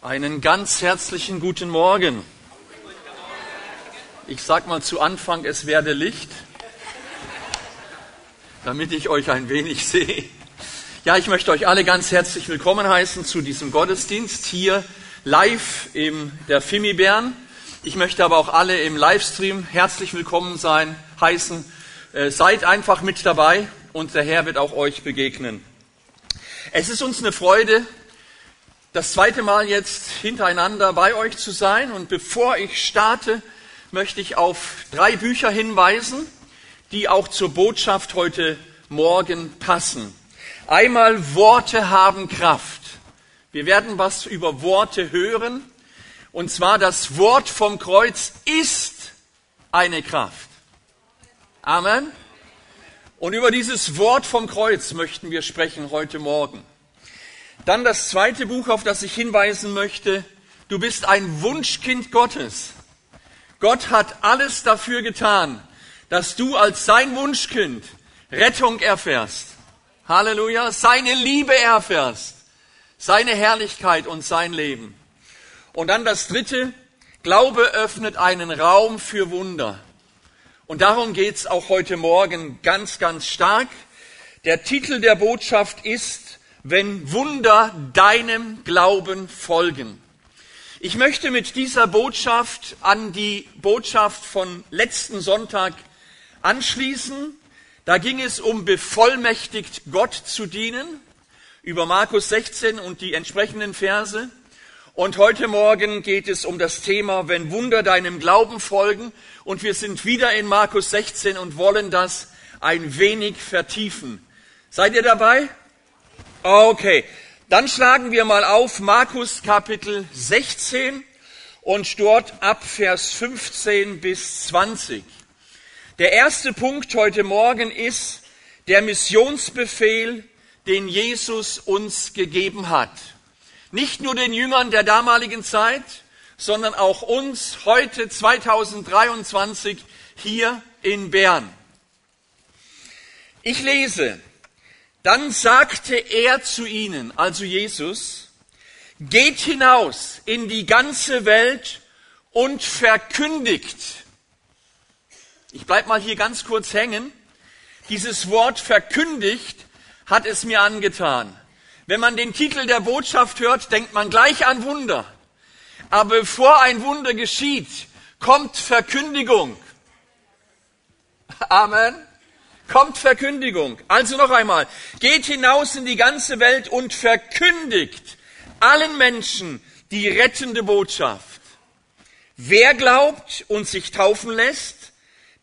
Einen ganz herzlichen guten Morgen. Ich sag mal zu Anfang, es werde Licht, damit ich euch ein wenig sehe. Ja, ich möchte euch alle ganz herzlich willkommen heißen zu diesem Gottesdienst hier live in der Fimi Bern. Ich möchte aber auch alle im Livestream herzlich willkommen sein, heißen. Äh, seid einfach mit dabei und der Herr wird auch euch begegnen. Es ist uns eine Freude, das zweite Mal jetzt hintereinander bei euch zu sein. Und bevor ich starte, möchte ich auf drei Bücher hinweisen, die auch zur Botschaft heute Morgen passen. Einmal Worte haben Kraft. Wir werden was über Worte hören. Und zwar das Wort vom Kreuz ist eine Kraft. Amen. Und über dieses Wort vom Kreuz möchten wir sprechen heute Morgen. Dann das zweite Buch, auf das ich hinweisen möchte. Du bist ein Wunschkind Gottes. Gott hat alles dafür getan, dass du als sein Wunschkind Rettung erfährst. Halleluja. Seine Liebe erfährst. Seine Herrlichkeit und sein Leben. Und dann das dritte. Glaube öffnet einen Raum für Wunder. Und darum geht's auch heute Morgen ganz, ganz stark. Der Titel der Botschaft ist wenn Wunder deinem Glauben folgen. Ich möchte mit dieser Botschaft an die Botschaft von letzten Sonntag anschließen. Da ging es um bevollmächtigt Gott zu dienen, über Markus 16 und die entsprechenden Verse. Und heute Morgen geht es um das Thema, wenn Wunder deinem Glauben folgen. Und wir sind wieder in Markus 16 und wollen das ein wenig vertiefen. Seid ihr dabei? Okay, dann schlagen wir mal auf Markus Kapitel 16 und dort ab Vers 15 bis 20. Der erste Punkt heute Morgen ist der Missionsbefehl, den Jesus uns gegeben hat. Nicht nur den Jüngern der damaligen Zeit, sondern auch uns heute 2023 hier in Bern. Ich lese dann sagte er zu ihnen, also Jesus, geht hinaus in die ganze Welt und verkündigt. Ich bleib mal hier ganz kurz hängen. Dieses Wort verkündigt hat es mir angetan. Wenn man den Titel der Botschaft hört, denkt man gleich an Wunder. Aber bevor ein Wunder geschieht, kommt Verkündigung. Amen kommt Verkündigung. Also noch einmal, geht hinaus in die ganze Welt und verkündigt allen Menschen die rettende Botschaft. Wer glaubt und sich taufen lässt,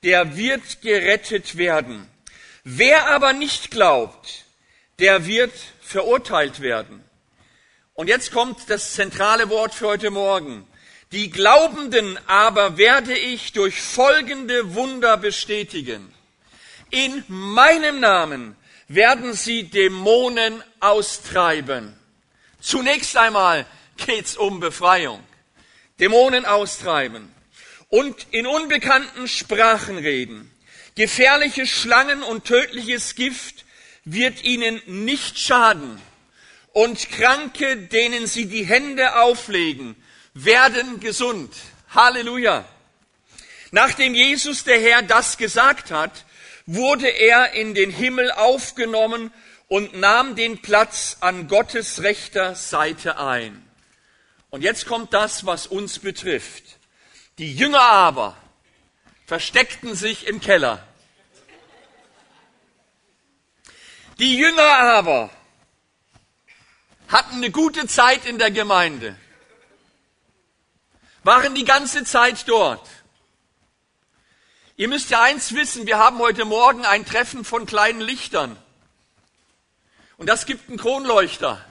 der wird gerettet werden. Wer aber nicht glaubt, der wird verurteilt werden. Und jetzt kommt das zentrale Wort für heute Morgen. Die Glaubenden aber werde ich durch folgende Wunder bestätigen. In meinem Namen werden sie Dämonen austreiben. Zunächst einmal geht's um Befreiung. Dämonen austreiben und in unbekannten Sprachen reden. Gefährliche Schlangen und tödliches Gift wird ihnen nicht schaden. Und Kranke, denen sie die Hände auflegen, werden gesund. Halleluja. Nachdem Jesus der Herr das gesagt hat, wurde er in den Himmel aufgenommen und nahm den Platz an Gottes rechter Seite ein. Und jetzt kommt das, was uns betrifft. Die Jünger aber versteckten sich im Keller. Die Jünger aber hatten eine gute Zeit in der Gemeinde, waren die ganze Zeit dort. Ihr müsst ja eins wissen, wir haben heute Morgen ein Treffen von kleinen Lichtern. Und das gibt einen Kronleuchter.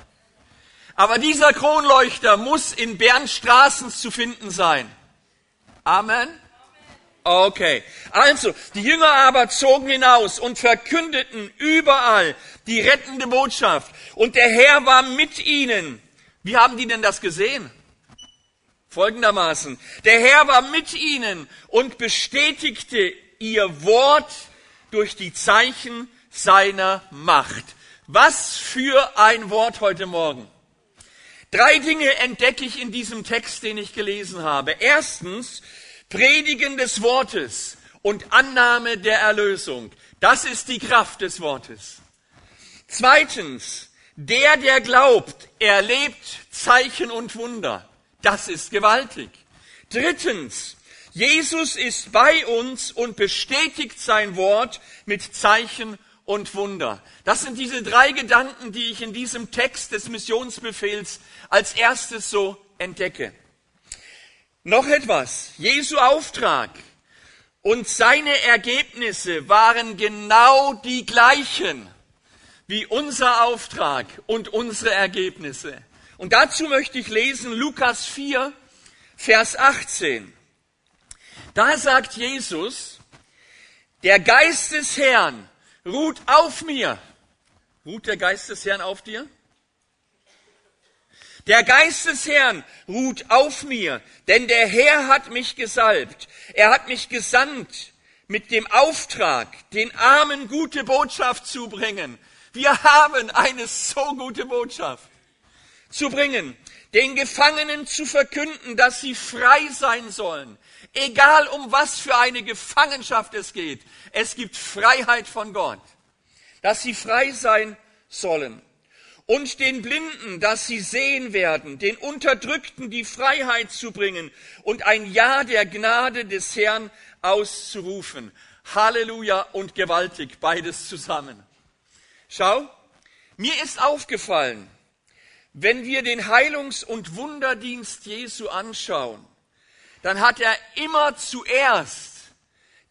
Aber dieser Kronleuchter muss in Bernstraßen zu finden sein. Amen. Okay. Also, die Jünger aber zogen hinaus und verkündeten überall die rettende Botschaft. Und der Herr war mit ihnen. Wie haben die denn das gesehen? Folgendermaßen, der Herr war mit ihnen und bestätigte ihr Wort durch die Zeichen seiner Macht. Was für ein Wort heute Morgen. Drei Dinge entdecke ich in diesem Text, den ich gelesen habe. Erstens, Predigen des Wortes und Annahme der Erlösung. Das ist die Kraft des Wortes. Zweitens, der, der glaubt, erlebt Zeichen und Wunder. Das ist gewaltig. Drittens, Jesus ist bei uns und bestätigt sein Wort mit Zeichen und Wunder. Das sind diese drei Gedanken, die ich in diesem Text des Missionsbefehls als erstes so entdecke. Noch etwas. Jesu Auftrag und seine Ergebnisse waren genau die gleichen wie unser Auftrag und unsere Ergebnisse. Und dazu möchte ich lesen Lukas 4, Vers 18. Da sagt Jesus, der Geist des Herrn ruht auf mir. Ruht der Geist des Herrn auf dir? Der Geist des Herrn ruht auf mir, denn der Herr hat mich gesalbt. Er hat mich gesandt mit dem Auftrag, den Armen gute Botschaft zu bringen. Wir haben eine so gute Botschaft zu bringen, den Gefangenen zu verkünden, dass sie frei sein sollen. Egal um was für eine Gefangenschaft es geht, es gibt Freiheit von Gott, dass sie frei sein sollen und den Blinden, dass sie sehen werden, den Unterdrückten die Freiheit zu bringen und ein Ja der Gnade des Herrn auszurufen. Halleluja und gewaltig, beides zusammen. Schau, mir ist aufgefallen, wenn wir den Heilungs- und Wunderdienst Jesu anschauen, dann hat er immer zuerst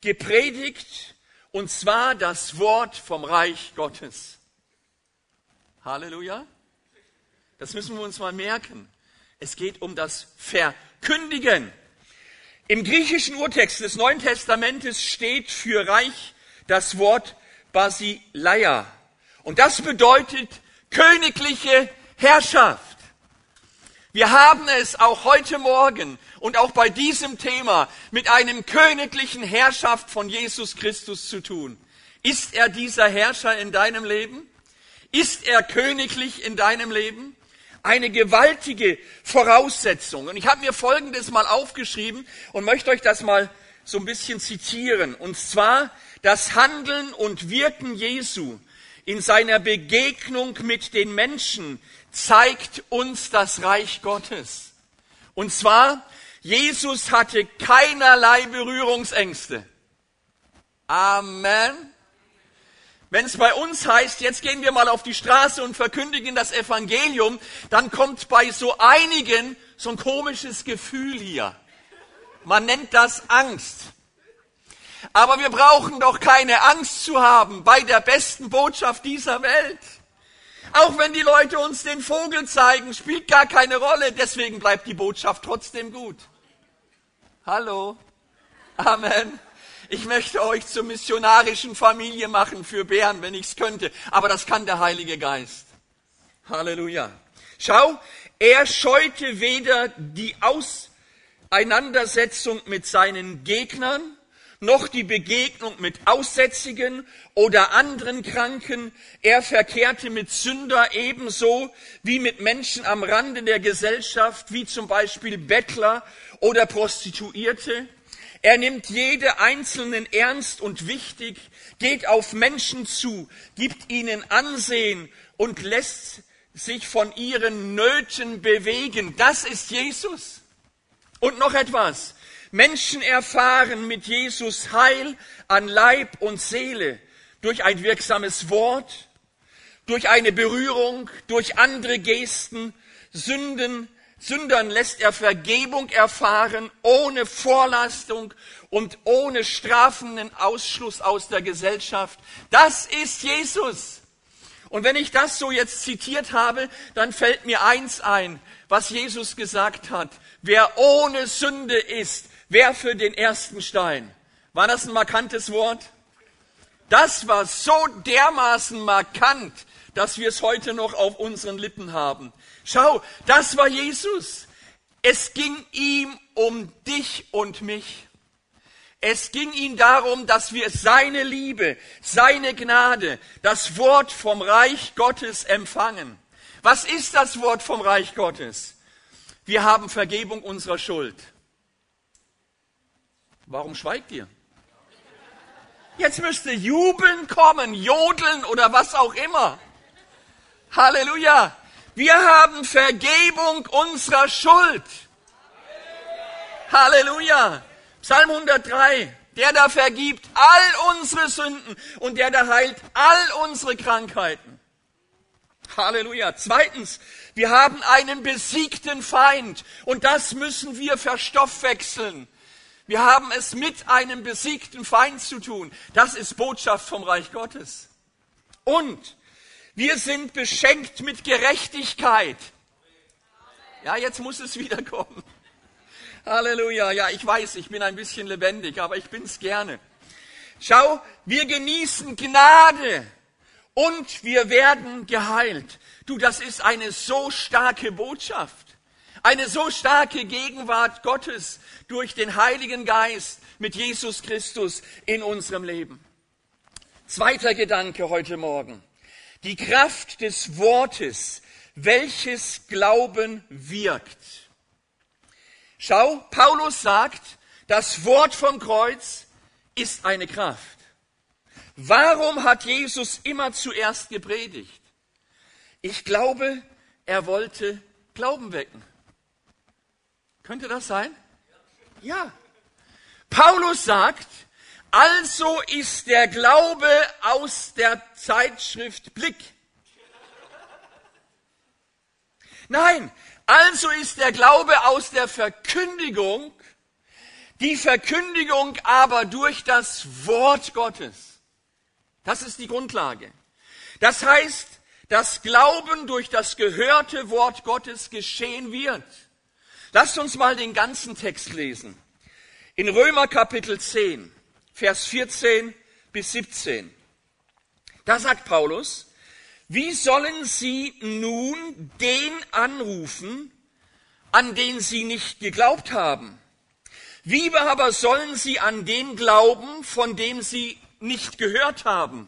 gepredigt, und zwar das Wort vom Reich Gottes. Halleluja. Das müssen wir uns mal merken. Es geht um das Verkündigen. Im griechischen Urtext des Neuen Testamentes steht für Reich das Wort Basileia. Und das bedeutet königliche Herrschaft. Wir haben es auch heute Morgen und auch bei diesem Thema mit einem königlichen Herrschaft von Jesus Christus zu tun. Ist er dieser Herrscher in deinem Leben? Ist er königlich in deinem Leben? Eine gewaltige Voraussetzung. Und ich habe mir Folgendes mal aufgeschrieben und möchte euch das mal so ein bisschen zitieren. Und zwar das Handeln und Wirken Jesu in seiner Begegnung mit den Menschen zeigt uns das Reich Gottes. Und zwar, Jesus hatte keinerlei Berührungsängste. Amen. Wenn es bei uns heißt, jetzt gehen wir mal auf die Straße und verkündigen das Evangelium, dann kommt bei so einigen so ein komisches Gefühl hier. Man nennt das Angst. Aber wir brauchen doch keine Angst zu haben bei der besten Botschaft dieser Welt. Auch wenn die Leute uns den Vogel zeigen, spielt gar keine Rolle. Deswegen bleibt die Botschaft trotzdem gut. Hallo. Amen. Ich möchte euch zur missionarischen Familie machen für Bären, wenn ich es könnte. Aber das kann der Heilige Geist. Halleluja. Schau, er scheute weder die Auseinandersetzung mit seinen Gegnern, noch die Begegnung mit Aussätzigen oder anderen Kranken. Er verkehrte mit Sünder ebenso wie mit Menschen am Rande der Gesellschaft, wie zum Beispiel Bettler oder Prostituierte. Er nimmt jede Einzelnen ernst und wichtig, geht auf Menschen zu, gibt ihnen Ansehen und lässt sich von ihren Nöten bewegen. Das ist Jesus. Und noch etwas. Menschen erfahren mit Jesus Heil an Leib und Seele durch ein wirksames Wort, durch eine Berührung, durch andere Gesten, Sünden Sündern lässt er Vergebung erfahren, ohne Vorlastung und ohne strafenden Ausschluss aus der Gesellschaft. Das ist Jesus. Und wenn ich das so jetzt zitiert habe, dann fällt mir eins ein, was Jesus gesagt hat. Wer ohne Sünde ist, werfe den ersten Stein. War das ein markantes Wort? Das war so dermaßen markant, dass wir es heute noch auf unseren Lippen haben. Schau, das war Jesus. Es ging ihm um dich und mich. Es ging ihm darum, dass wir seine Liebe, seine Gnade, das Wort vom Reich Gottes empfangen. Was ist das Wort vom Reich Gottes? Wir haben Vergebung unserer Schuld. Warum schweigt ihr? Jetzt müsste jubeln kommen, jodeln oder was auch immer. Halleluja. Wir haben Vergebung unserer Schuld. Halleluja. Psalm 103. Der da vergibt all unsere Sünden und der da heilt all unsere Krankheiten. Halleluja. Zweitens, wir haben einen besiegten Feind und das müssen wir verstoffwechseln. Wir haben es mit einem besiegten Feind zu tun. Das ist Botschaft vom Reich Gottes. Und wir sind beschenkt mit Gerechtigkeit. Ja, jetzt muss es wiederkommen. Halleluja. Ja, ich weiß, ich bin ein bisschen lebendig, aber ich bin's gerne. Schau, wir genießen Gnade und wir werden geheilt. Du, das ist eine so starke Botschaft. Eine so starke Gegenwart Gottes durch den Heiligen Geist mit Jesus Christus in unserem Leben. Zweiter Gedanke heute Morgen. Die Kraft des Wortes, welches Glauben wirkt. Schau, Paulus sagt, das Wort vom Kreuz ist eine Kraft. Warum hat Jesus immer zuerst gepredigt? Ich glaube, er wollte Glauben wecken. Könnte das sein? Ja. Paulus sagt, also ist der Glaube aus der Zeitschrift Blick. Nein, also ist der Glaube aus der Verkündigung, die Verkündigung aber durch das Wort Gottes. Das ist die Grundlage. Das heißt, dass Glauben durch das gehörte Wort Gottes geschehen wird. Lasst uns mal den ganzen Text lesen. In Römer Kapitel 10, Vers 14 bis 17. Da sagt Paulus, wie sollen sie nun den anrufen, an den sie nicht geglaubt haben? Wie aber sollen sie an den glauben, von dem sie nicht gehört haben?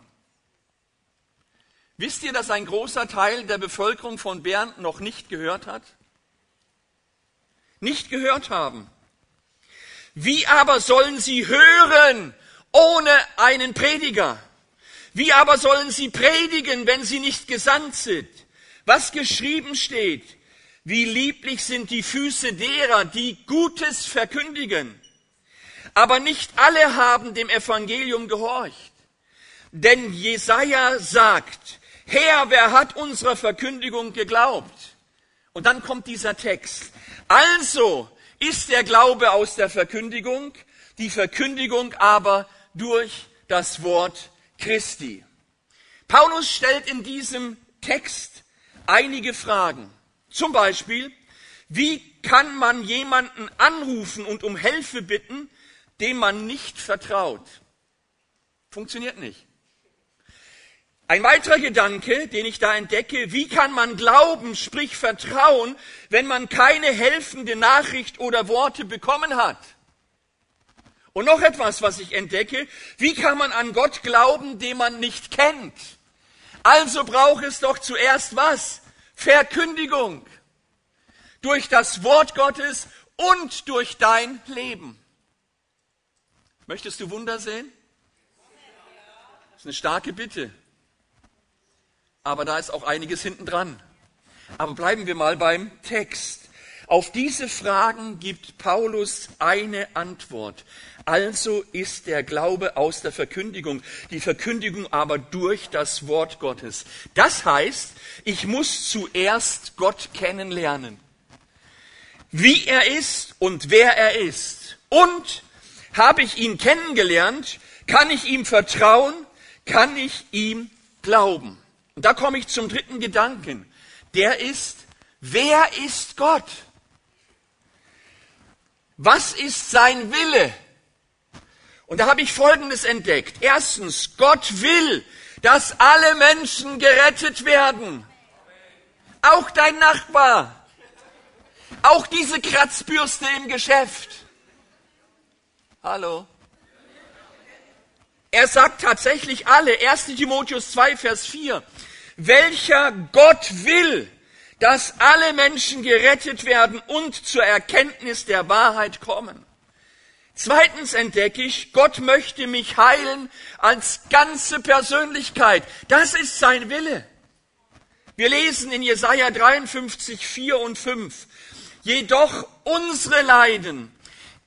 Wisst ihr, dass ein großer Teil der Bevölkerung von Bern noch nicht gehört hat? Nicht gehört haben. Wie aber sollen sie hören ohne einen Prediger? Wie aber sollen sie predigen, wenn sie nicht gesandt sind? Was geschrieben steht, wie lieblich sind die Füße derer, die Gutes verkündigen. Aber nicht alle haben dem Evangelium gehorcht. Denn Jesaja sagt, Herr, wer hat unserer Verkündigung geglaubt? Und dann kommt dieser Text. Also ist der Glaube aus der Verkündigung, die Verkündigung aber durch das Wort Christi. Paulus stellt in diesem Text einige Fragen. Zum Beispiel, wie kann man jemanden anrufen und um Hilfe bitten, dem man nicht vertraut? Funktioniert nicht. Ein weiterer Gedanke, den ich da entdecke, wie kann man glauben, sprich vertrauen, wenn man keine helfende Nachricht oder Worte bekommen hat? Und noch etwas, was ich entdecke, wie kann man an Gott glauben, den man nicht kennt? Also braucht es doch zuerst was? Verkündigung. Durch das Wort Gottes und durch dein Leben. Möchtest du Wunder sehen? Das ist eine starke Bitte aber da ist auch einiges hinten dran. Aber bleiben wir mal beim Text. Auf diese Fragen gibt Paulus eine Antwort. Also ist der Glaube aus der Verkündigung, die Verkündigung aber durch das Wort Gottes. Das heißt, ich muss zuerst Gott kennenlernen. Wie er ist und wer er ist. Und habe ich ihn kennengelernt, kann ich ihm vertrauen, kann ich ihm glauben. Und da komme ich zum dritten Gedanken. Der ist, wer ist Gott? Was ist sein Wille? Und da habe ich Folgendes entdeckt. Erstens, Gott will, dass alle Menschen gerettet werden. Auch dein Nachbar. Auch diese Kratzbürste im Geschäft. Hallo. Er sagt tatsächlich alle. 1 Timotheus 2, Vers 4 welcher Gott will, dass alle Menschen gerettet werden und zur Erkenntnis der Wahrheit kommen. Zweitens entdecke ich, Gott möchte mich heilen als ganze Persönlichkeit. Das ist sein Wille. Wir lesen in Jesaja 53, 4 und 5. Jedoch unsere Leiden,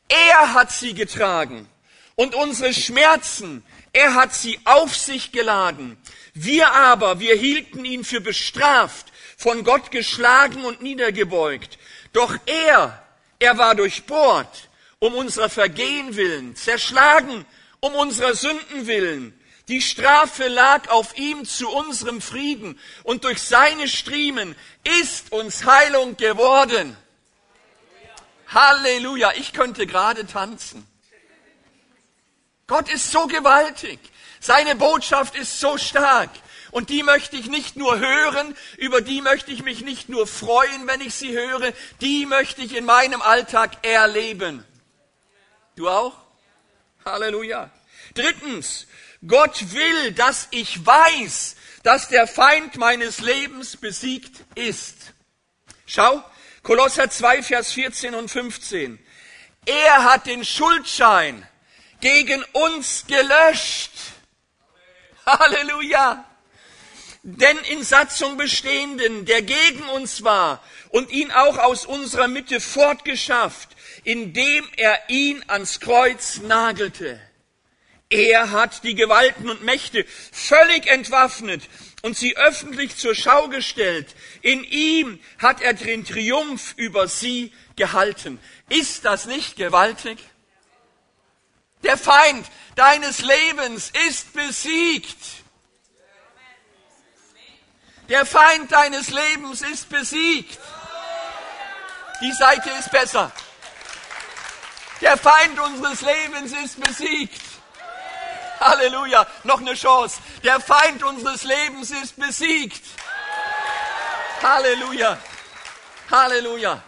er hat sie getragen und unsere Schmerzen, er hat sie auf sich geladen. Wir aber, wir hielten ihn für bestraft, von Gott geschlagen und niedergebeugt. Doch er, er war durchbohrt, um unserer Vergehen willen, zerschlagen, um unserer Sünden willen. Die Strafe lag auf ihm zu unserem Frieden und durch seine Striemen ist uns Heilung geworden. Halleluja, ich könnte gerade tanzen. Gott ist so gewaltig. Seine Botschaft ist so stark. Und die möchte ich nicht nur hören, über die möchte ich mich nicht nur freuen, wenn ich sie höre, die möchte ich in meinem Alltag erleben. Du auch? Halleluja. Drittens, Gott will, dass ich weiß, dass der Feind meines Lebens besiegt ist. Schau, Kolosser 2, Vers 14 und 15. Er hat den Schuldschein gegen uns gelöscht. Halleluja. Denn in Satzung bestehenden, der gegen uns war und ihn auch aus unserer Mitte fortgeschafft, indem er ihn ans Kreuz nagelte. Er hat die Gewalten und Mächte völlig entwaffnet und sie öffentlich zur Schau gestellt. In ihm hat er den Triumph über sie gehalten. Ist das nicht gewaltig? Der Feind deines Lebens ist besiegt. Der Feind deines Lebens ist besiegt. Die Seite ist besser. Der Feind unseres Lebens ist besiegt. Halleluja. Noch eine Chance. Der Feind unseres Lebens ist besiegt. Halleluja. Halleluja.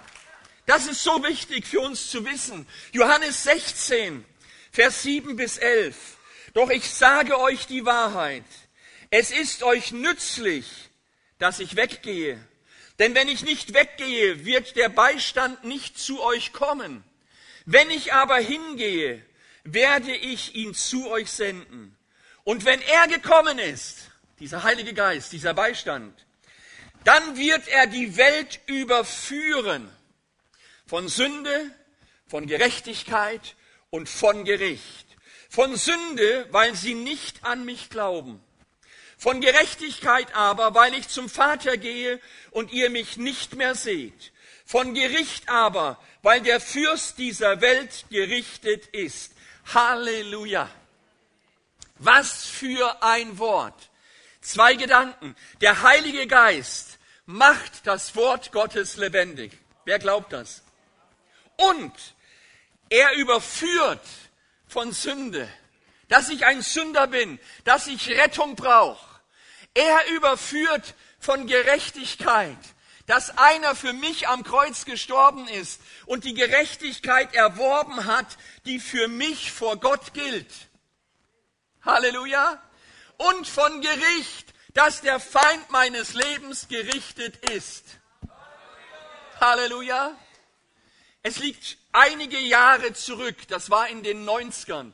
Das ist so wichtig für uns zu wissen. Johannes 16, Vers 7 bis 11. Doch ich sage euch die Wahrheit. Es ist euch nützlich, dass ich weggehe. Denn wenn ich nicht weggehe, wird der Beistand nicht zu euch kommen. Wenn ich aber hingehe, werde ich ihn zu euch senden. Und wenn er gekommen ist, dieser Heilige Geist, dieser Beistand, dann wird er die Welt überführen von Sünde, von Gerechtigkeit und von Gericht. Von Sünde, weil sie nicht an mich glauben. Von Gerechtigkeit aber, weil ich zum Vater gehe und ihr mich nicht mehr seht. Von Gericht aber, weil der Fürst dieser Welt gerichtet ist. Halleluja. Was für ein Wort. Zwei Gedanken. Der Heilige Geist macht das Wort Gottes lebendig. Wer glaubt das? Und er überführt von Sünde, dass ich ein Sünder bin, dass ich Rettung brauche. Er überführt von Gerechtigkeit, dass einer für mich am Kreuz gestorben ist und die Gerechtigkeit erworben hat, die für mich vor Gott gilt. Halleluja. Und von Gericht, dass der Feind meines Lebens gerichtet ist. Halleluja. Es liegt einige Jahre zurück, das war in den 90ern.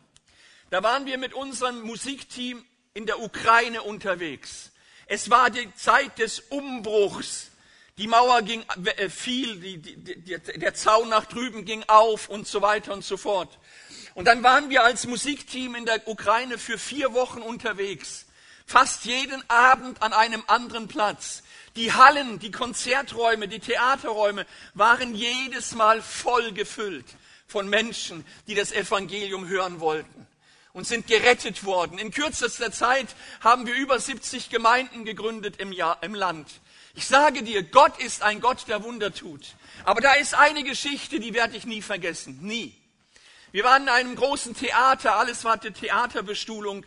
Da waren wir mit unserem Musikteam in der Ukraine unterwegs. Es war die Zeit des Umbruchs die Mauer ging, äh, fiel, die, die, der Zaun nach drüben ging auf und so weiter und so fort. Und dann waren wir als Musikteam in der Ukraine für vier Wochen unterwegs. Fast jeden Abend an einem anderen Platz. Die Hallen, die Konzerträume, die Theaterräume waren jedes Mal voll gefüllt von Menschen, die das Evangelium hören wollten und sind gerettet worden. In kürzester Zeit haben wir über 70 Gemeinden gegründet im, Jahr, im Land. Ich sage dir, Gott ist ein Gott, der Wunder tut. Aber da ist eine Geschichte, die werde ich nie vergessen. Nie. Wir waren in einem großen Theater, alles war die Theaterbestuhlung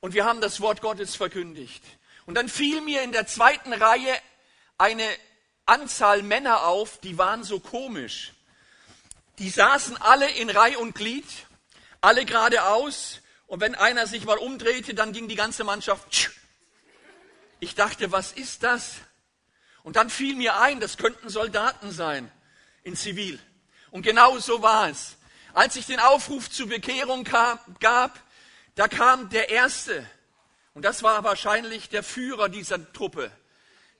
und wir haben das Wort Gottes verkündigt. Und dann fiel mir in der zweiten Reihe eine Anzahl Männer auf, die waren so komisch. Die saßen alle in Reih und Glied, alle geradeaus und wenn einer sich mal umdrehte, dann ging die ganze Mannschaft. Ich dachte, was ist das? Und dann fiel mir ein, das könnten Soldaten sein in Zivil. Und genau so war es. Als ich den Aufruf zur Bekehrung kam, gab, da kam der Erste. Und das war wahrscheinlich der Führer dieser Truppe.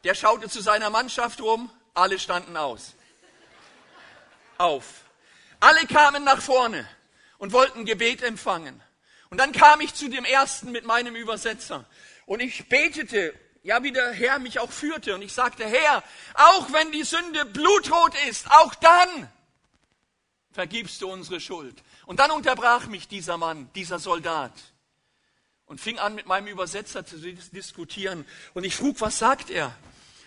Der schaute zu seiner Mannschaft rum, alle standen aus. Auf. Alle kamen nach vorne und wollten Gebet empfangen. Und dann kam ich zu dem Ersten mit meinem Übersetzer. Und ich betete, ja, wie der Herr mich auch führte. Und ich sagte, Herr, auch wenn die Sünde blutrot ist, auch dann vergibst du unsere Schuld. Und dann unterbrach mich dieser Mann, dieser Soldat und fing an mit meinem Übersetzer zu diskutieren. Und ich frug, was sagt er?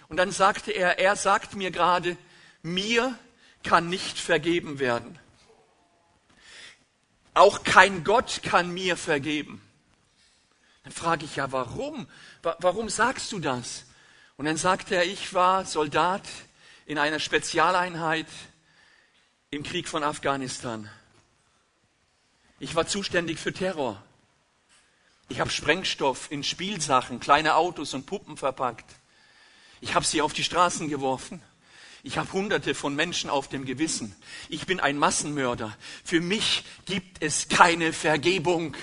Und dann sagte er, er sagt mir gerade, mir kann nicht vergeben werden. Auch kein Gott kann mir vergeben. Dann frage ich ja, warum? Warum sagst du das? Und dann sagte er, ich war Soldat in einer Spezialeinheit im Krieg von Afghanistan. Ich war zuständig für Terror. Ich habe Sprengstoff in Spielsachen, kleine Autos und Puppen verpackt. Ich habe sie auf die Straßen geworfen. Ich habe hunderte von Menschen auf dem Gewissen. Ich bin ein Massenmörder. Für mich gibt es keine Vergebung.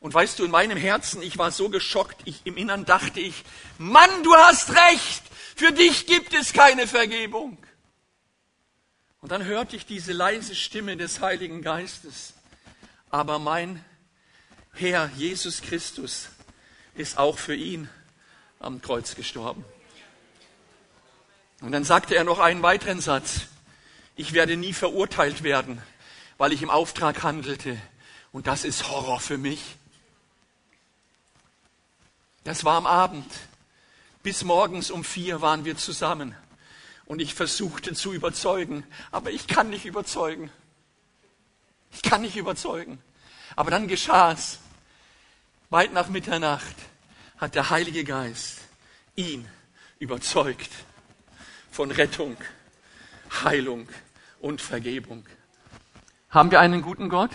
Und weißt du, in meinem Herzen, ich war so geschockt, ich, im Innern dachte ich, Mann, du hast recht, für dich gibt es keine Vergebung. Und dann hörte ich diese leise Stimme des Heiligen Geistes. Aber mein Herr Jesus Christus ist auch für ihn am Kreuz gestorben. Und dann sagte er noch einen weiteren Satz. Ich werde nie verurteilt werden, weil ich im Auftrag handelte. Und das ist Horror für mich. Das war am Abend. Bis morgens um vier waren wir zusammen. Und ich versuchte zu überzeugen, aber ich kann nicht überzeugen. Ich kann nicht überzeugen. Aber dann geschah es. Weit nach Mitternacht hat der Heilige Geist ihn überzeugt von Rettung, Heilung und Vergebung. Haben wir einen guten Gott?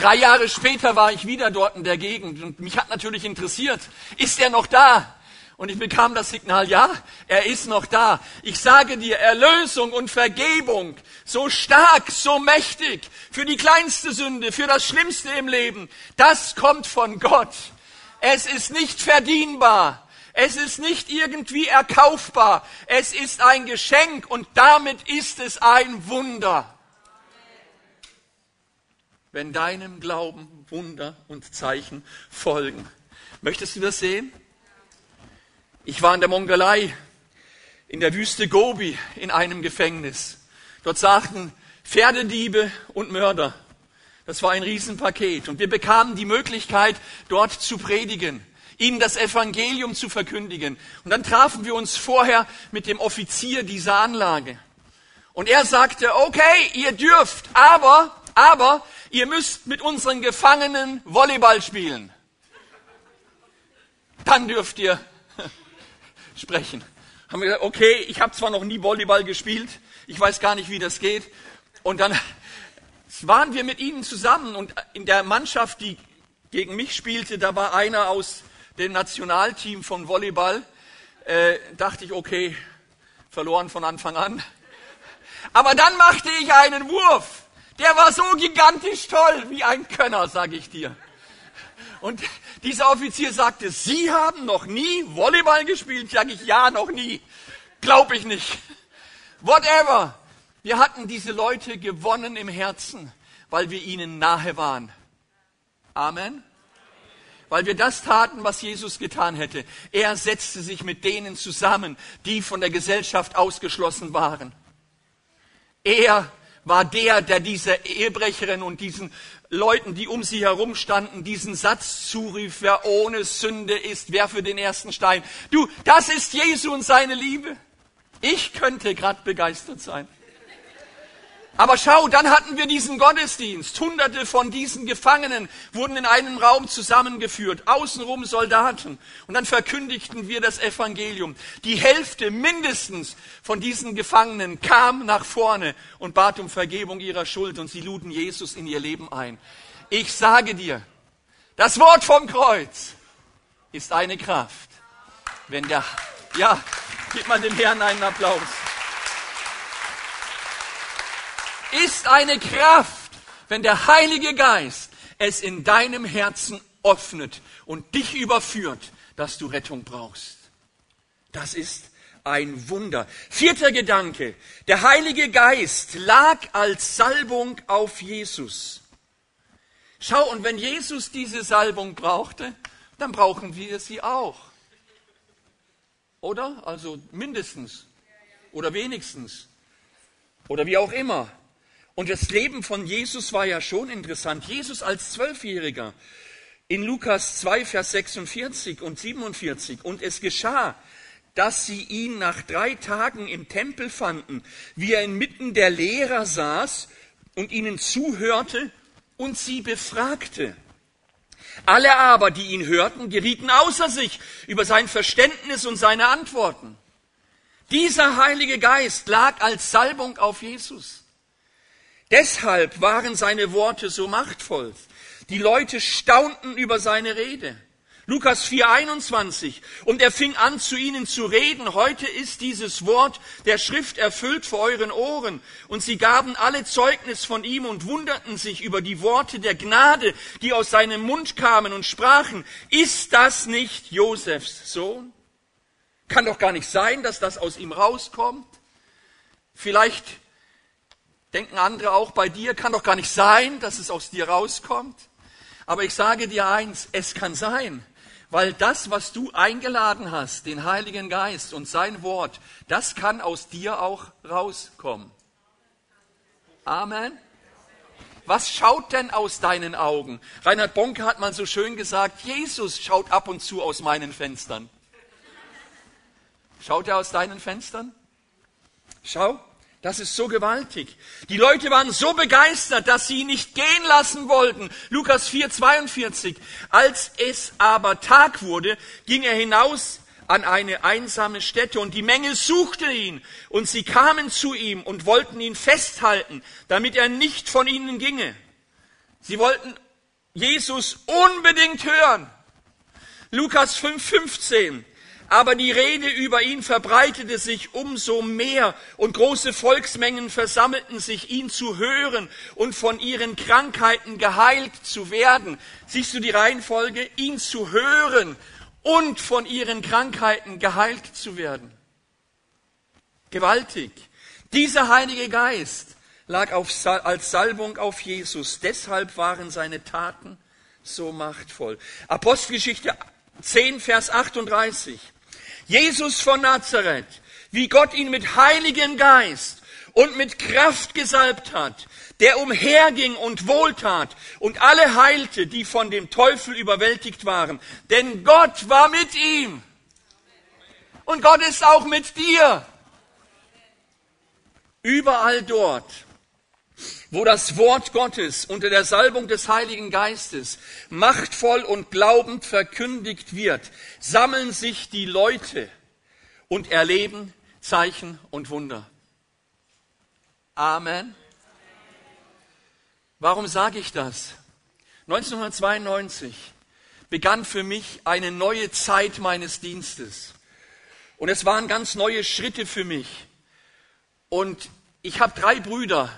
Drei Jahre später war ich wieder dort in der Gegend und mich hat natürlich interessiert, ist er noch da? Und ich bekam das Signal, ja, er ist noch da. Ich sage dir, Erlösung und Vergebung, so stark, so mächtig, für die kleinste Sünde, für das Schlimmste im Leben, das kommt von Gott. Es ist nicht verdienbar. Es ist nicht irgendwie erkaufbar. Es ist ein Geschenk und damit ist es ein Wunder wenn deinem Glauben Wunder und Zeichen folgen. Möchtest du das sehen? Ich war in der Mongolei, in der Wüste Gobi, in einem Gefängnis. Dort sagten Pferdediebe und Mörder. Das war ein Riesenpaket. Und wir bekamen die Möglichkeit, dort zu predigen, ihnen das Evangelium zu verkündigen. Und dann trafen wir uns vorher mit dem Offizier dieser Anlage. Und er sagte, okay, ihr dürft, aber, aber, ihr müsst mit unseren Gefangenen Volleyball spielen. Dann dürft ihr sprechen. Haben wir gesagt, okay, ich habe zwar noch nie Volleyball gespielt, ich weiß gar nicht, wie das geht. Und dann waren wir mit ihnen zusammen und in der Mannschaft, die gegen mich spielte, da war einer aus dem Nationalteam von Volleyball. Äh, dachte ich, okay, verloren von Anfang an. Aber dann machte ich einen Wurf der war so gigantisch toll wie ein Könner, sage ich dir. Und dieser Offizier sagte, Sie haben noch nie Volleyball gespielt? Sag ich, ja, noch nie. Glaub ich nicht. Whatever. Wir hatten diese Leute gewonnen im Herzen, weil wir ihnen nahe waren. Amen. Weil wir das taten, was Jesus getan hätte. Er setzte sich mit denen zusammen, die von der Gesellschaft ausgeschlossen waren. Er war der, der dieser Ehebrecherin und diesen Leuten, die um sie herum standen, diesen Satz zurief, wer ohne Sünde ist, wer für den ersten Stein. Du, das ist Jesu und seine Liebe. Ich könnte gerade begeistert sein. Aber schau, dann hatten wir diesen Gottesdienst. Hunderte von diesen Gefangenen wurden in einem Raum zusammengeführt, außenrum Soldaten. Und dann verkündigten wir das Evangelium. Die Hälfte mindestens von diesen Gefangenen kam nach vorne und bat um Vergebung ihrer Schuld und sie luden Jesus in ihr Leben ein. Ich sage dir, Das Wort vom Kreuz ist eine Kraft. Wenn der, ja, gib mal dem Herrn einen Applaus. Ist eine Kraft, wenn der Heilige Geist es in deinem Herzen öffnet und dich überführt, dass du Rettung brauchst. Das ist ein Wunder. Vierter Gedanke. Der Heilige Geist lag als Salbung auf Jesus. Schau, und wenn Jesus diese Salbung brauchte, dann brauchen wir sie auch. Oder? Also mindestens. Oder wenigstens. Oder wie auch immer. Und das Leben von Jesus war ja schon interessant. Jesus als Zwölfjähriger in Lukas 2, Vers 46 und 47. Und es geschah, dass sie ihn nach drei Tagen im Tempel fanden, wie er inmitten der Lehrer saß und ihnen zuhörte und sie befragte. Alle aber, die ihn hörten, gerieten außer sich über sein Verständnis und seine Antworten. Dieser Heilige Geist lag als Salbung auf Jesus. Deshalb waren seine Worte so machtvoll. Die Leute staunten über seine Rede. Lukas 4:21. Und er fing an, zu ihnen zu reden. Heute ist dieses Wort der Schrift erfüllt vor euren Ohren. Und sie gaben alle Zeugnis von ihm und wunderten sich über die Worte der Gnade, die aus seinem Mund kamen und sprachen, ist das nicht Josefs Sohn? Kann doch gar nicht sein, dass das aus ihm rauskommt. Vielleicht denken andere auch bei dir, kann doch gar nicht sein, dass es aus dir rauskommt. Aber ich sage dir eins, es kann sein, weil das, was du eingeladen hast, den Heiligen Geist und sein Wort, das kann aus dir auch rauskommen. Amen. Was schaut denn aus deinen Augen? Reinhard Bonke hat mal so schön gesagt, Jesus schaut ab und zu aus meinen Fenstern. Schaut er aus deinen Fenstern? Schau, das ist so gewaltig. Die Leute waren so begeistert, dass sie ihn nicht gehen lassen wollten. Lukas 4, 42. Als es aber Tag wurde, ging er hinaus an eine einsame Stätte und die Menge suchte ihn und sie kamen zu ihm und wollten ihn festhalten, damit er nicht von ihnen ginge. Sie wollten Jesus unbedingt hören. Lukas 5, 15. Aber die Rede über ihn verbreitete sich umso mehr und große Volksmengen versammelten sich, ihn zu hören und von ihren Krankheiten geheilt zu werden. Siehst du die Reihenfolge? Ihn zu hören und von ihren Krankheiten geheilt zu werden. Gewaltig. Dieser Heilige Geist lag auf, als Salbung auf Jesus. Deshalb waren seine Taten so machtvoll. Apostelgeschichte 10, Vers 38. Jesus von Nazareth, wie Gott ihn mit Heiligen Geist und mit Kraft gesalbt hat, der umherging und wohltat und alle heilte, die von dem Teufel überwältigt waren. Denn Gott war mit ihm. Und Gott ist auch mit dir. Überall dort, wo das Wort Gottes unter der Salbung des Heiligen Geistes machtvoll und glaubend verkündigt wird, sammeln sich die Leute und erleben Zeichen und Wunder. Amen. Warum sage ich das? 1992 begann für mich eine neue Zeit meines Dienstes. Und es waren ganz neue Schritte für mich. Und ich habe drei Brüder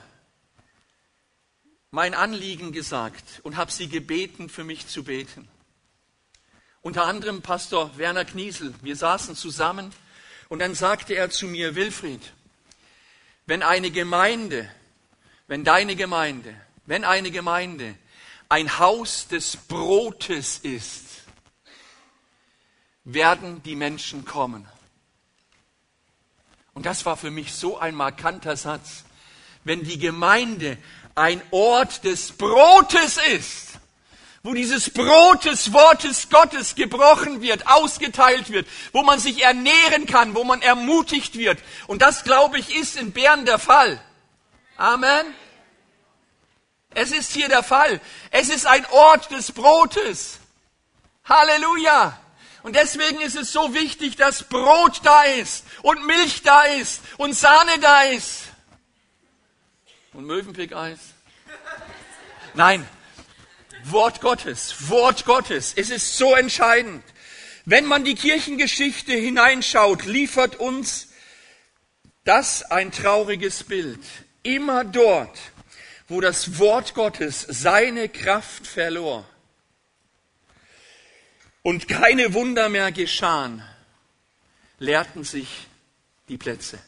mein Anliegen gesagt und habe sie gebeten, für mich zu beten. Unter anderem Pastor Werner Kniesel. Wir saßen zusammen und dann sagte er zu mir, Wilfried, wenn eine Gemeinde, wenn deine Gemeinde, wenn eine Gemeinde ein Haus des Brotes ist, werden die Menschen kommen. Und das war für mich so ein markanter Satz. Wenn die Gemeinde ein Ort des Brotes ist, wo dieses Brot des Wortes Gottes gebrochen wird, ausgeteilt wird, wo man sich ernähren kann, wo man ermutigt wird. Und das, glaube ich, ist in Bern der Fall. Amen. Es ist hier der Fall. Es ist ein Ort des Brotes. Halleluja. Und deswegen ist es so wichtig, dass Brot da ist und Milch da ist und Sahne da ist. Und Mövenpick-Eis? Nein, Wort Gottes, Wort Gottes. Es ist so entscheidend. Wenn man die Kirchengeschichte hineinschaut, liefert uns das ein trauriges Bild. Immer dort, wo das Wort Gottes seine Kraft verlor und keine Wunder mehr geschahen, leerten sich die Plätze.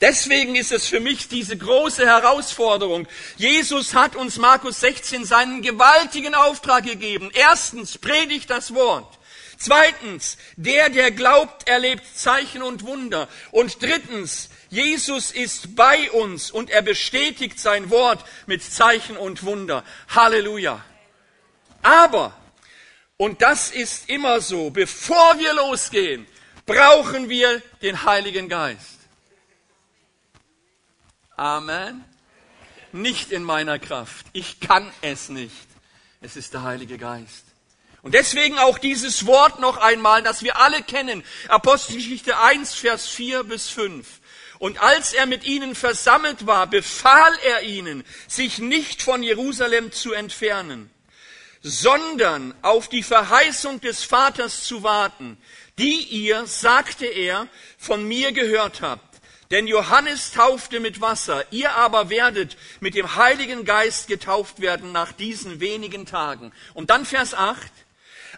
Deswegen ist es für mich diese große Herausforderung. Jesus hat uns Markus 16 seinen gewaltigen Auftrag gegeben. Erstens, predigt das Wort. Zweitens, der, der glaubt, erlebt Zeichen und Wunder. Und drittens, Jesus ist bei uns und er bestätigt sein Wort mit Zeichen und Wunder. Halleluja. Aber, und das ist immer so, bevor wir losgehen, brauchen wir den Heiligen Geist. Amen. Nicht in meiner Kraft. Ich kann es nicht. Es ist der Heilige Geist. Und deswegen auch dieses Wort noch einmal, das wir alle kennen. Apostelgeschichte 1, Vers 4 bis 5. Und als er mit ihnen versammelt war, befahl er ihnen, sich nicht von Jerusalem zu entfernen, sondern auf die Verheißung des Vaters zu warten, die ihr, sagte er, von mir gehört habt. Denn Johannes taufte mit Wasser, ihr aber werdet mit dem Heiligen Geist getauft werden nach diesen wenigen Tagen. Und dann Vers 8,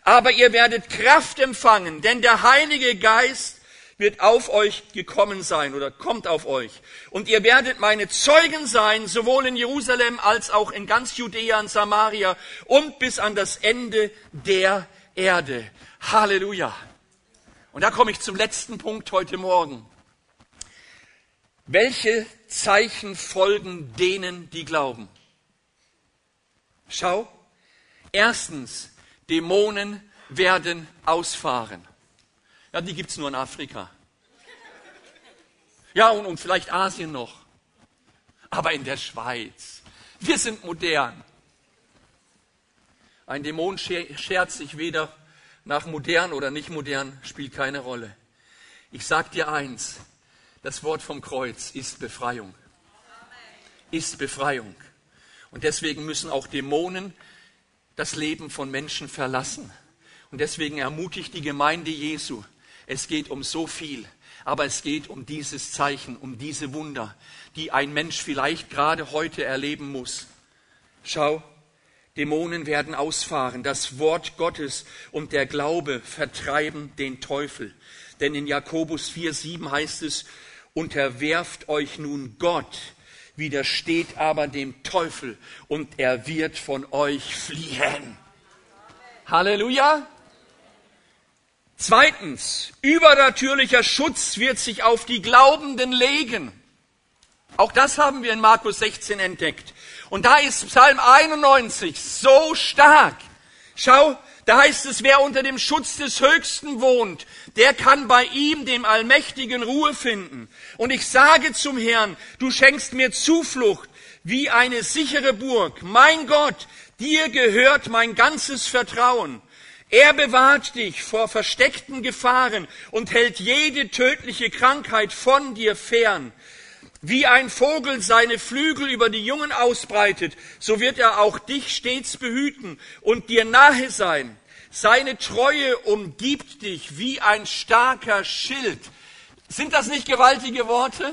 aber ihr werdet Kraft empfangen, denn der Heilige Geist wird auf euch gekommen sein oder kommt auf euch. Und ihr werdet meine Zeugen sein, sowohl in Jerusalem als auch in ganz Judäa und Samaria und bis an das Ende der Erde. Halleluja. Und da komme ich zum letzten Punkt heute Morgen. Welche Zeichen folgen denen, die glauben? Schau, erstens, Dämonen werden ausfahren. Ja, die gibt's nur in Afrika. Ja, und, und vielleicht Asien noch. Aber in der Schweiz. Wir sind modern. Ein Dämon schert sich weder nach modern oder nicht modern, spielt keine Rolle. Ich sag dir eins, das Wort vom Kreuz ist Befreiung. Ist Befreiung. Und deswegen müssen auch Dämonen das Leben von Menschen verlassen. Und deswegen ermutigt die Gemeinde Jesu. Es geht um so viel, aber es geht um dieses Zeichen, um diese Wunder, die ein Mensch vielleicht gerade heute erleben muss. Schau, Dämonen werden ausfahren, das Wort Gottes und der Glaube vertreiben den Teufel. Denn in Jakobus 4,7 heißt es, Unterwerft euch nun Gott, widersteht aber dem Teufel und er wird von euch fliehen. Halleluja. Zweitens, übernatürlicher Schutz wird sich auf die Glaubenden legen. Auch das haben wir in Markus 16 entdeckt. Und da ist Psalm 91 so stark. Schau, da heißt es, wer unter dem Schutz des Höchsten wohnt, der kann bei ihm, dem Allmächtigen, Ruhe finden. Und ich sage zum Herrn, du schenkst mir Zuflucht wie eine sichere Burg. Mein Gott, dir gehört mein ganzes Vertrauen. Er bewahrt dich vor versteckten Gefahren und hält jede tödliche Krankheit von dir fern. Wie ein Vogel seine Flügel über die Jungen ausbreitet, so wird er auch dich stets behüten und dir nahe sein. Seine Treue umgibt dich wie ein starker Schild. Sind das nicht gewaltige Worte?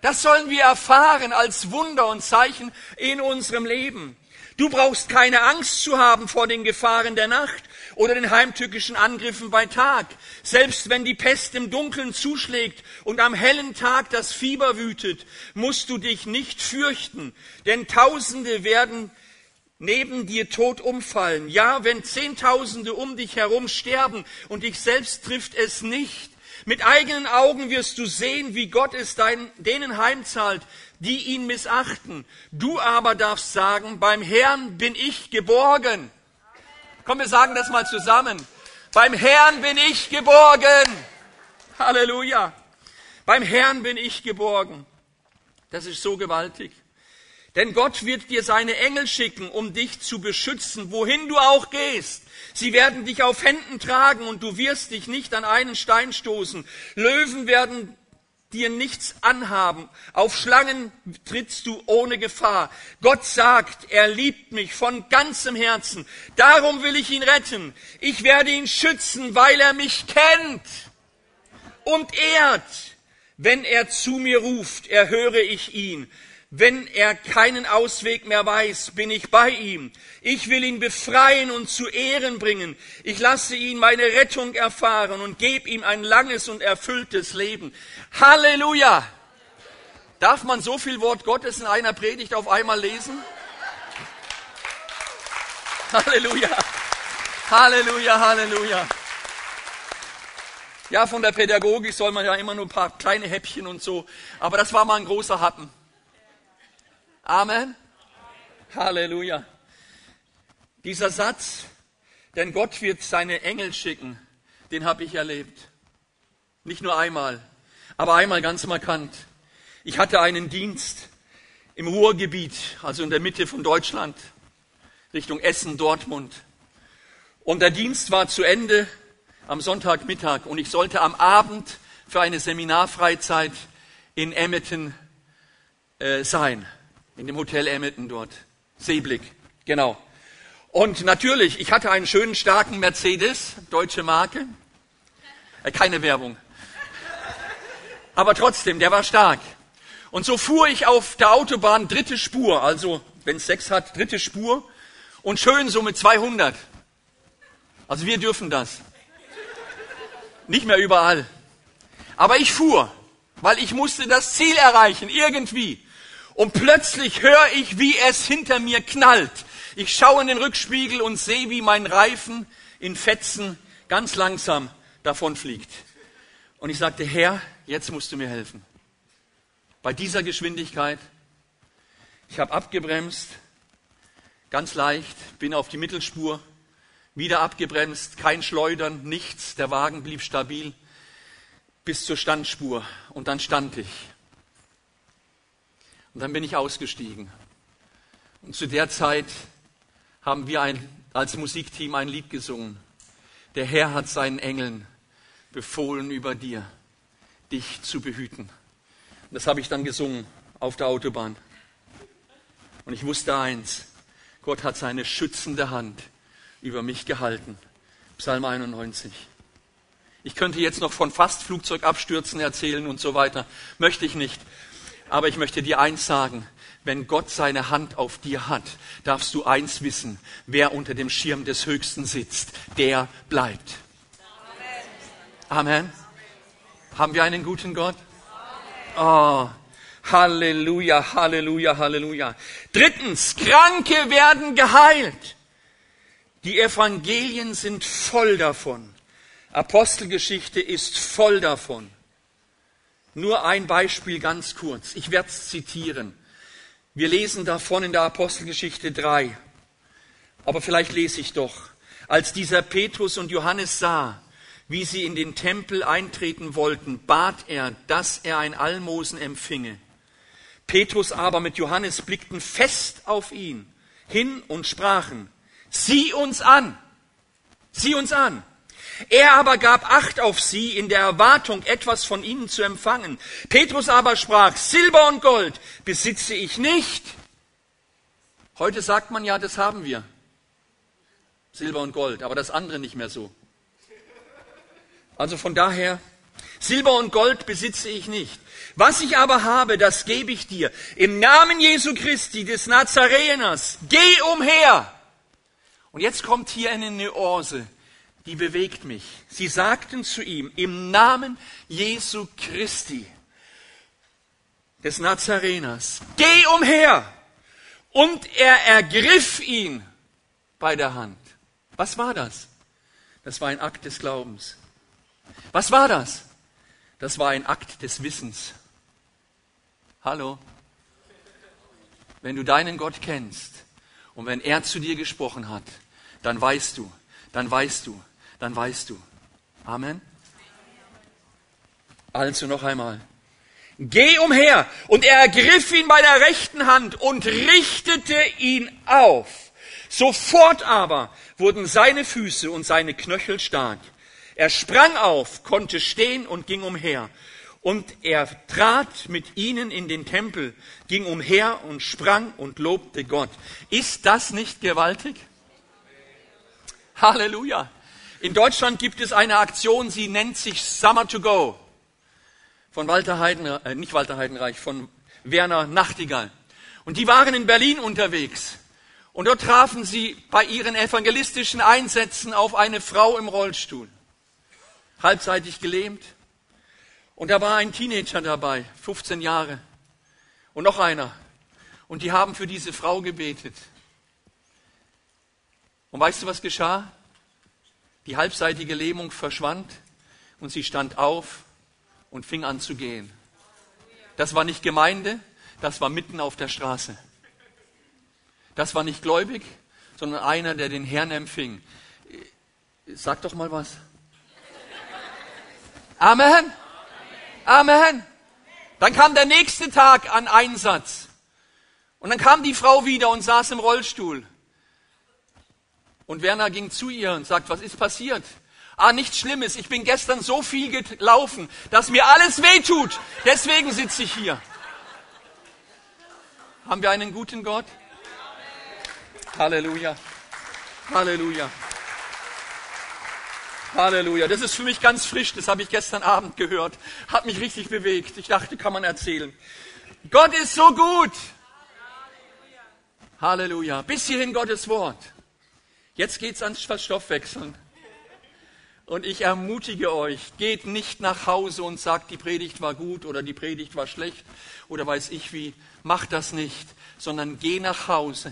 Das sollen wir erfahren als Wunder und Zeichen in unserem Leben. Du brauchst keine Angst zu haben vor den Gefahren der Nacht oder den heimtückischen Angriffen bei Tag. Selbst wenn die Pest im Dunkeln zuschlägt und am hellen Tag das Fieber wütet, musst du dich nicht fürchten, denn Tausende werden neben dir tot umfallen. Ja, wenn Zehntausende um dich herum sterben und dich selbst trifft es nicht. Mit eigenen Augen wirst du sehen, wie Gott es dein, denen heimzahlt, die ihn missachten. Du aber darfst sagen, beim Herrn bin ich geborgen. Komm, wir sagen das mal zusammen. Beim Herrn bin ich geborgen. Halleluja. Beim Herrn bin ich geborgen. Das ist so gewaltig. Denn Gott wird dir seine Engel schicken, um dich zu beschützen, wohin du auch gehst. Sie werden dich auf Händen tragen und du wirst dich nicht an einen Stein stoßen. Löwen werden dir nichts anhaben. Auf Schlangen trittst du ohne Gefahr. Gott sagt, er liebt mich von ganzem Herzen. Darum will ich ihn retten. Ich werde ihn schützen, weil er mich kennt und ehrt. Wenn er zu mir ruft, erhöre ich ihn. Wenn er keinen Ausweg mehr weiß, bin ich bei ihm. Ich will ihn befreien und zu Ehren bringen. Ich lasse ihn meine Rettung erfahren und gebe ihm ein langes und erfülltes Leben. Halleluja! Darf man so viel Wort Gottes in einer Predigt auf einmal lesen? Halleluja! Halleluja, Halleluja! Ja, von der Pädagogik soll man ja immer nur ein paar kleine Häppchen und so, aber das war mal ein großer Happen. Amen. Halleluja. Dieser Satz, denn Gott wird seine Engel schicken, den habe ich erlebt. Nicht nur einmal, aber einmal ganz markant. Ich hatte einen Dienst im Ruhrgebiet, also in der Mitte von Deutschland, Richtung Essen, Dortmund. Und der Dienst war zu Ende am Sonntagmittag und ich sollte am Abend für eine Seminarfreizeit in Emmetten äh, sein in dem Hotel Emmelton dort. Seeblick, genau. Und natürlich, ich hatte einen schönen, starken Mercedes, deutsche Marke. Äh, keine Werbung. Aber trotzdem, der war stark. Und so fuhr ich auf der Autobahn dritte Spur, also wenn es sechs hat, dritte Spur und schön so mit 200. Also wir dürfen das. Nicht mehr überall. Aber ich fuhr, weil ich musste das Ziel erreichen, irgendwie. Und plötzlich höre ich, wie es hinter mir knallt. Ich schaue in den Rückspiegel und sehe, wie mein Reifen in Fetzen ganz langsam davonfliegt. Und ich sagte, Herr, jetzt musst du mir helfen. Bei dieser Geschwindigkeit, ich habe abgebremst, ganz leicht, bin auf die Mittelspur, wieder abgebremst, kein Schleudern, nichts, der Wagen blieb stabil bis zur Standspur und dann stand ich. Und dann bin ich ausgestiegen. Und zu der Zeit haben wir ein, als Musikteam ein Lied gesungen. Der Herr hat seinen Engeln befohlen über dir, dich zu behüten. Und das habe ich dann gesungen auf der Autobahn. Und ich wusste eins, Gott hat seine schützende Hand über mich gehalten. Psalm 91. Ich könnte jetzt noch von fast Flugzeugabstürzen erzählen und so weiter. Möchte ich nicht. Aber ich möchte dir eins sagen. Wenn Gott seine Hand auf dir hat, darfst du eins wissen. Wer unter dem Schirm des Höchsten sitzt, der bleibt. Amen. Amen. Haben wir einen guten Gott? Oh, Halleluja, Halleluja, Halleluja. Drittens, Kranke werden geheilt. Die Evangelien sind voll davon. Apostelgeschichte ist voll davon. Nur ein Beispiel ganz kurz. Ich werde es zitieren. Wir lesen davon in der Apostelgeschichte 3. Aber vielleicht lese ich doch. Als dieser Petrus und Johannes sah, wie sie in den Tempel eintreten wollten, bat er, dass er ein Almosen empfinge. Petrus aber mit Johannes blickten fest auf ihn hin und sprachen, sieh uns an, sieh uns an. Er aber gab Acht auf sie in der Erwartung, etwas von ihnen zu empfangen. Petrus aber sprach, Silber und Gold besitze ich nicht. Heute sagt man ja, das haben wir. Silber und Gold, aber das andere nicht mehr so. Also von daher, Silber und Gold besitze ich nicht. Was ich aber habe, das gebe ich dir. Im Namen Jesu Christi des Nazareners, geh umher. Und jetzt kommt hier eine Nuance die bewegt mich. Sie sagten zu ihm, im Namen Jesu Christi, des Nazareners, geh umher. Und er ergriff ihn bei der Hand. Was war das? Das war ein Akt des Glaubens. Was war das? Das war ein Akt des Wissens. Hallo? Wenn du deinen Gott kennst und wenn er zu dir gesprochen hat, dann weißt du, dann weißt du, dann weißt du. Amen. Also noch einmal. Geh umher. Und er ergriff ihn bei der rechten Hand und richtete ihn auf. Sofort aber wurden seine Füße und seine Knöchel stark. Er sprang auf, konnte stehen und ging umher. Und er trat mit ihnen in den Tempel, ging umher und sprang und lobte Gott. Ist das nicht gewaltig? Halleluja. In Deutschland gibt es eine Aktion, sie nennt sich Summer to Go. Von Walter Heiden, äh, nicht Walter Heidenreich, von Werner Nachtigall. Und die waren in Berlin unterwegs. Und dort trafen sie bei ihren evangelistischen Einsätzen auf eine Frau im Rollstuhl. Halbseitig gelähmt, und da war ein Teenager dabei, 15 Jahre. Und noch einer. Und die haben für diese Frau gebetet. Und weißt du, was geschah? Die halbseitige Lähmung verschwand und sie stand auf und fing an zu gehen. Das war nicht Gemeinde, das war mitten auf der Straße. Das war nicht gläubig, sondern einer, der den Herrn empfing. Sag doch mal was. Amen. Amen. Dann kam der nächste Tag an Einsatz. Und dann kam die Frau wieder und saß im Rollstuhl. Und Werner ging zu ihr und sagt, was ist passiert? Ah, nichts Schlimmes. Ich bin gestern so viel gelaufen, dass mir alles wehtut. Deswegen sitze ich hier. Haben wir einen guten Gott? Halleluja. Halleluja. Halleluja. Das ist für mich ganz frisch. Das habe ich gestern Abend gehört. Hat mich richtig bewegt. Ich dachte, kann man erzählen. Gott ist so gut. Halleluja. Bis hierhin Gottes Wort. Jetzt geht's ans Stoffwechseln. Und ich ermutige euch, geht nicht nach Hause und sagt, die Predigt war gut oder die Predigt war schlecht oder weiß ich wie. Macht das nicht, sondern geh nach Hause.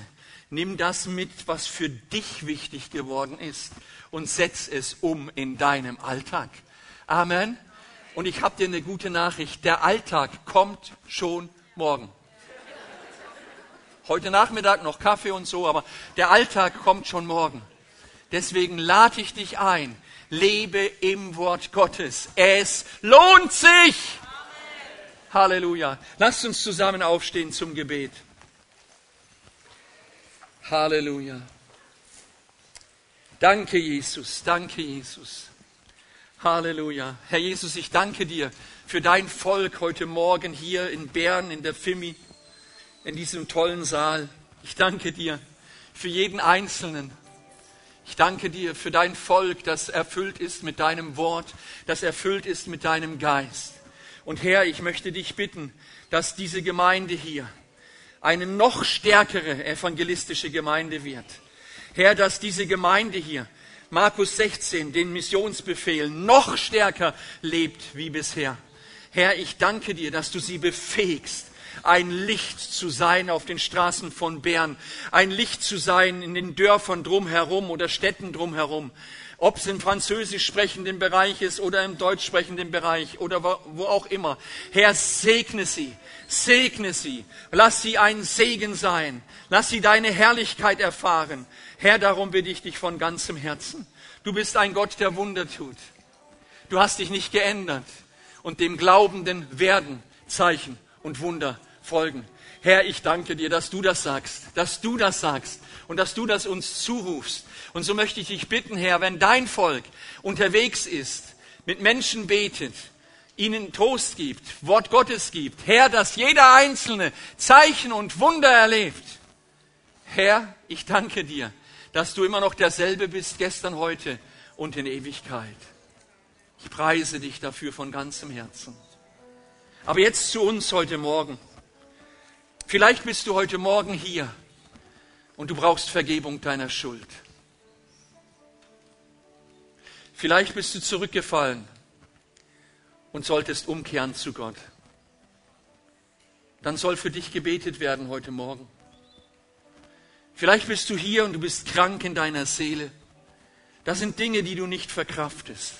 Nimm das mit, was für dich wichtig geworden ist und setz es um in deinem Alltag. Amen. Und ich habe dir eine gute Nachricht. Der Alltag kommt schon morgen. Heute Nachmittag noch Kaffee und so, aber der Alltag kommt schon morgen. Deswegen lade ich dich ein. Lebe im Wort Gottes. Es lohnt sich. Halleluja. Lasst uns zusammen aufstehen zum Gebet. Halleluja. Danke, Jesus. Danke, Jesus. Halleluja. Herr Jesus, ich danke dir für dein Volk heute Morgen hier in Bern, in der FIMI, in diesem tollen Saal. Ich danke dir für jeden Einzelnen. Ich danke dir für dein Volk, das erfüllt ist mit deinem Wort, das erfüllt ist mit deinem Geist. Und Herr, ich möchte dich bitten, dass diese Gemeinde hier eine noch stärkere evangelistische Gemeinde wird Herr, dass diese Gemeinde hier, Markus 16, den Missionsbefehl noch stärker lebt wie bisher. Herr, ich danke dir, dass du sie befähigst, ein Licht zu sein auf den Straßen von Bern, ein Licht zu sein in den Dörfern drumherum oder Städten drumherum, ob es im französisch sprechenden Bereich ist oder im deutsch sprechenden Bereich oder wo auch immer. Herr, segne sie, segne sie, lass sie ein Segen sein, lass sie deine Herrlichkeit erfahren. Herr, darum bitte ich dich von ganzem Herzen. Du bist ein Gott, der Wunder tut. Du hast dich nicht geändert. Und dem Glaubenden werden Zeichen und Wunder folgen. Herr, ich danke dir, dass du das sagst, dass du das sagst und dass du das uns zurufst. Und so möchte ich dich bitten, Herr, wenn dein Volk unterwegs ist, mit Menschen betet, ihnen Trost gibt, Wort Gottes gibt, Herr, dass jeder Einzelne Zeichen und Wunder erlebt. Herr, ich danke dir, dass du immer noch derselbe bist, gestern, heute und in Ewigkeit. Ich preise dich dafür von ganzem Herzen. Aber jetzt zu uns heute Morgen. Vielleicht bist du heute Morgen hier und du brauchst Vergebung deiner Schuld. Vielleicht bist du zurückgefallen und solltest umkehren zu Gott. Dann soll für dich gebetet werden heute Morgen. Vielleicht bist du hier und du bist krank in deiner Seele. Das sind Dinge, die du nicht verkraftest.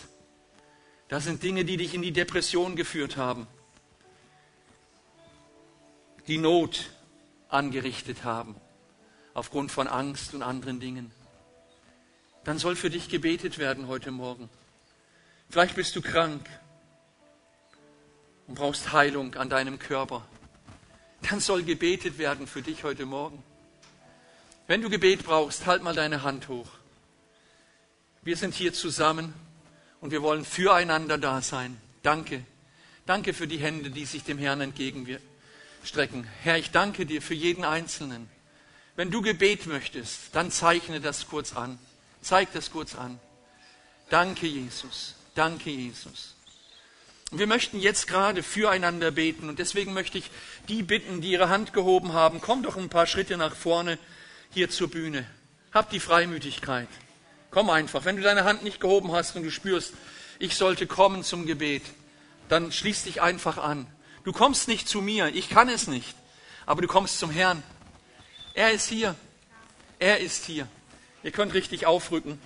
Das sind Dinge, die dich in die Depression geführt haben. Die Not angerichtet haben. Aufgrund von Angst und anderen Dingen. Dann soll für dich gebetet werden heute Morgen. Vielleicht bist du krank und brauchst Heilung an deinem Körper. Dann soll gebetet werden für dich heute Morgen. Wenn du Gebet brauchst, halt mal deine Hand hoch. Wir sind hier zusammen und wir wollen füreinander da sein. Danke, Danke für die Hände, die sich dem Herrn entgegenstrecken. Herr, ich danke dir für jeden Einzelnen. Wenn du Gebet möchtest, dann zeichne das kurz an. Zeig das kurz an. Danke, Jesus. Danke, Jesus. Wir möchten jetzt gerade füreinander beten und deswegen möchte ich die bitten, die ihre Hand gehoben haben, komm doch ein paar Schritte nach vorne hier zur Bühne. Hab die Freimütigkeit. Komm einfach. Wenn du deine Hand nicht gehoben hast und du spürst, ich sollte kommen zum Gebet, dann schließ dich einfach an. Du kommst nicht zu mir, ich kann es nicht, aber du kommst zum Herrn. Er ist hier. Er ist hier. Ihr könnt richtig aufrücken.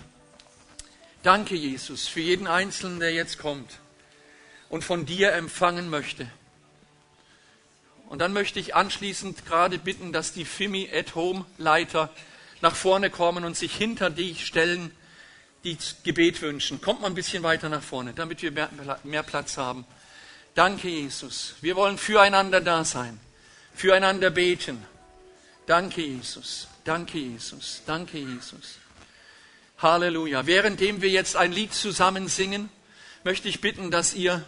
Danke, Jesus, für jeden Einzelnen, der jetzt kommt und von dir empfangen möchte. Und dann möchte ich anschließend gerade bitten, dass die Fimi at Home Leiter nach vorne kommen und sich hinter dich stellen, die Gebet wünschen. Kommt mal ein bisschen weiter nach vorne, damit wir mehr Platz haben. Danke, Jesus. Wir wollen füreinander da sein, füreinander beten. Danke, Jesus. Danke, Jesus. Danke, Jesus. Halleluja. Währenddem wir jetzt ein Lied zusammen singen, möchte ich bitten, dass ihr,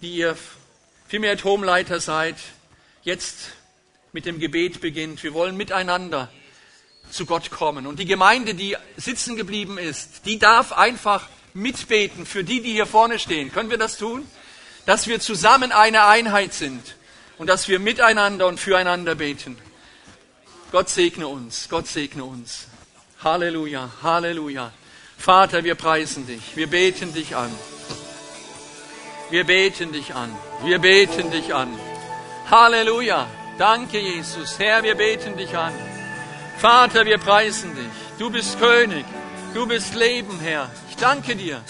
die ihr vielmehr Home-Leiter seid, jetzt mit dem Gebet beginnt. Wir wollen miteinander zu Gott kommen. Und die Gemeinde, die sitzen geblieben ist, die darf einfach mitbeten für die, die hier vorne stehen. Können wir das tun? Dass wir zusammen eine Einheit sind und dass wir miteinander und füreinander beten. Gott segne uns, Gott segne uns. Halleluja, Halleluja. Vater, wir preisen dich, wir beten dich an. Wir beten dich an, wir beten dich an. Halleluja. Danke, Jesus. Herr, wir beten dich an. Vater, wir preisen dich. Du bist König. Du bist Leben, Herr. Ich danke dir.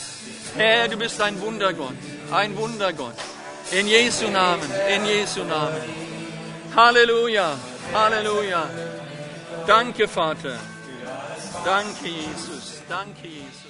Herr, du bist ein Wundergott. Ein Wundergott. In Jesu Namen. In Jesu Namen. Halleluja. Halleluja. Danke, Vater. Danke, Jesus. Danke, Jesus.